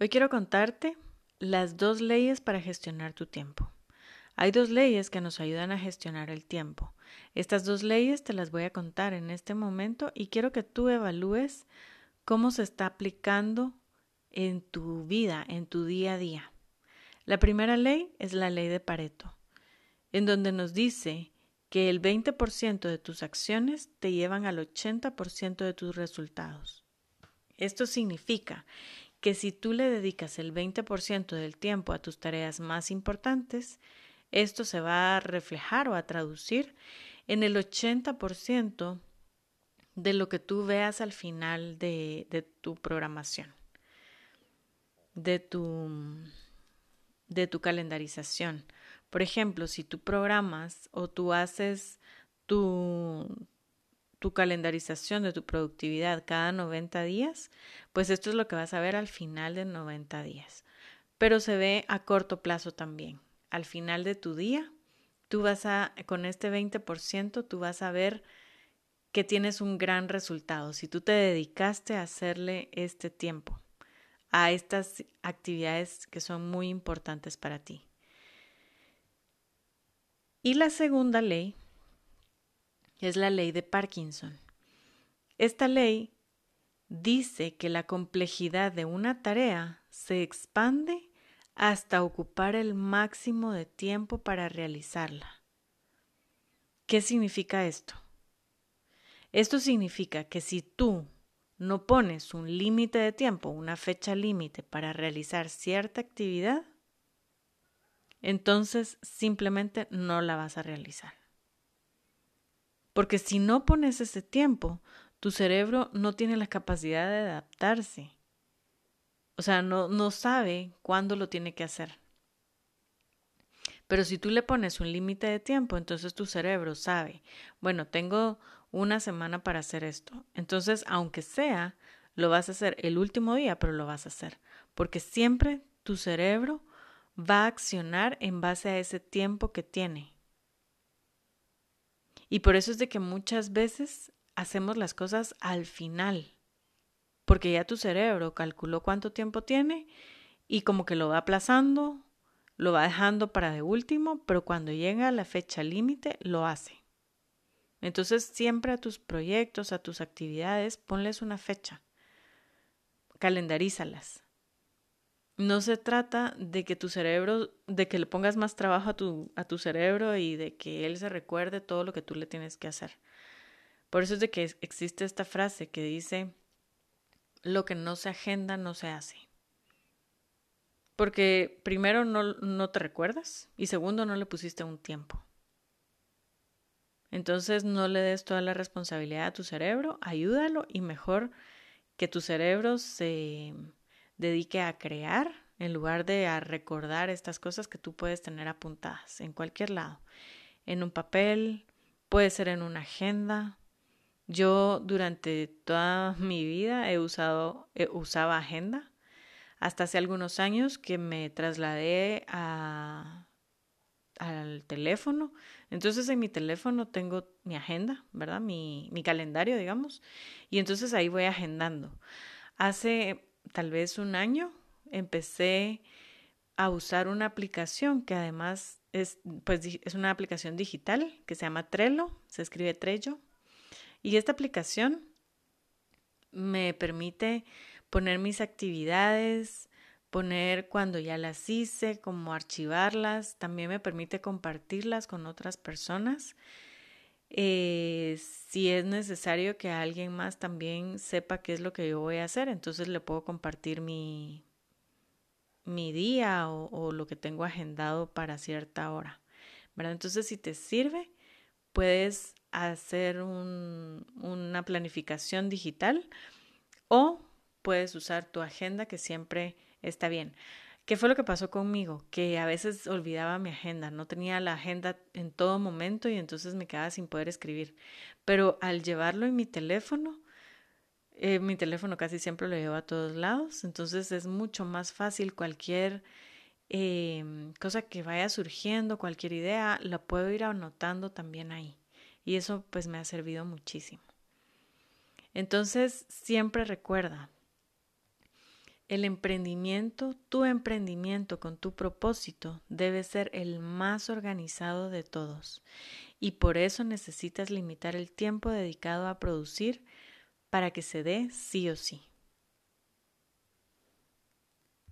Hoy quiero contarte las dos leyes para gestionar tu tiempo. Hay dos leyes que nos ayudan a gestionar el tiempo. Estas dos leyes te las voy a contar en este momento y quiero que tú evalúes cómo se está aplicando en tu vida, en tu día a día. La primera ley es la ley de Pareto, en donde nos dice que el 20% de tus acciones te llevan al 80% de tus resultados. Esto significa que si tú le dedicas el 20% del tiempo a tus tareas más importantes, esto se va a reflejar o a traducir en el 80% de lo que tú veas al final de, de tu programación, de tu, de tu calendarización. Por ejemplo, si tú programas o tú haces tu, tu calendarización de tu productividad cada 90 días, pues esto es lo que vas a ver al final de 90 días. Pero se ve a corto plazo también. Al final de tu día, tú vas a, con este 20%, tú vas a ver que tienes un gran resultado si tú te dedicaste a hacerle este tiempo a estas actividades que son muy importantes para ti. Y la segunda ley es la ley de Parkinson. Esta ley dice que la complejidad de una tarea se expande hasta ocupar el máximo de tiempo para realizarla. ¿Qué significa esto? Esto significa que si tú no pones un límite de tiempo, una fecha límite para realizar cierta actividad, entonces simplemente no la vas a realizar. Porque si no pones ese tiempo, tu cerebro no tiene la capacidad de adaptarse. O sea, no, no sabe cuándo lo tiene que hacer. Pero si tú le pones un límite de tiempo, entonces tu cerebro sabe, bueno, tengo una semana para hacer esto. Entonces, aunque sea, lo vas a hacer el último día, pero lo vas a hacer. Porque siempre tu cerebro va a accionar en base a ese tiempo que tiene. Y por eso es de que muchas veces hacemos las cosas al final, porque ya tu cerebro calculó cuánto tiempo tiene y como que lo va aplazando, lo va dejando para de último, pero cuando llega la fecha límite lo hace. Entonces siempre a tus proyectos, a tus actividades, ponles una fecha, calendarízalas. No se trata de que tu cerebro, de que le pongas más trabajo a tu, a tu cerebro y de que él se recuerde todo lo que tú le tienes que hacer. Por eso es de que existe esta frase que dice, lo que no se agenda no se hace. Porque primero no, no te recuerdas y segundo no le pusiste un tiempo. Entonces no le des toda la responsabilidad a tu cerebro, ayúdalo y mejor que tu cerebro se dedique a crear en lugar de a recordar estas cosas que tú puedes tener apuntadas en cualquier lado, en un papel, puede ser en una agenda. Yo durante toda mi vida he usado usaba agenda hasta hace algunos años que me trasladé a al teléfono. Entonces en mi teléfono tengo mi agenda, ¿verdad? Mi, mi calendario, digamos. Y entonces ahí voy agendando. Hace tal vez un año empecé a usar una aplicación que además es, pues, es una aplicación digital que se llama Trello, se escribe Trello. Y esta aplicación me permite poner mis actividades, poner cuando ya las hice, como archivarlas, también me permite compartirlas con otras personas eh, si es necesario que alguien más también sepa qué es lo que yo voy a hacer, entonces le puedo compartir mi, mi día o, lo que tengo agendado para cierta hora. Entonces, si te sirve, puedes hacer un, una planificación digital o puedes usar tu agenda que siempre está bien. ¿Qué fue lo que pasó conmigo? Que a veces olvidaba mi agenda, no tenía la agenda en todo momento y entonces me quedaba sin poder escribir. Pero al llevarlo en mi teléfono, eh, mi teléfono casi siempre lo llevo a todos lados, entonces es mucho más fácil cualquier eh, cosa que vaya surgiendo, cualquier idea, la puedo ir anotando también ahí. Y eso pues me ha servido muchísimo. Entonces siempre recuerda, El emprendimiento, tu emprendimiento con tu propósito, debe ser el más organizado de todos y por eso necesitas limitar el tiempo dedicado a producir para que se dé sí o sí.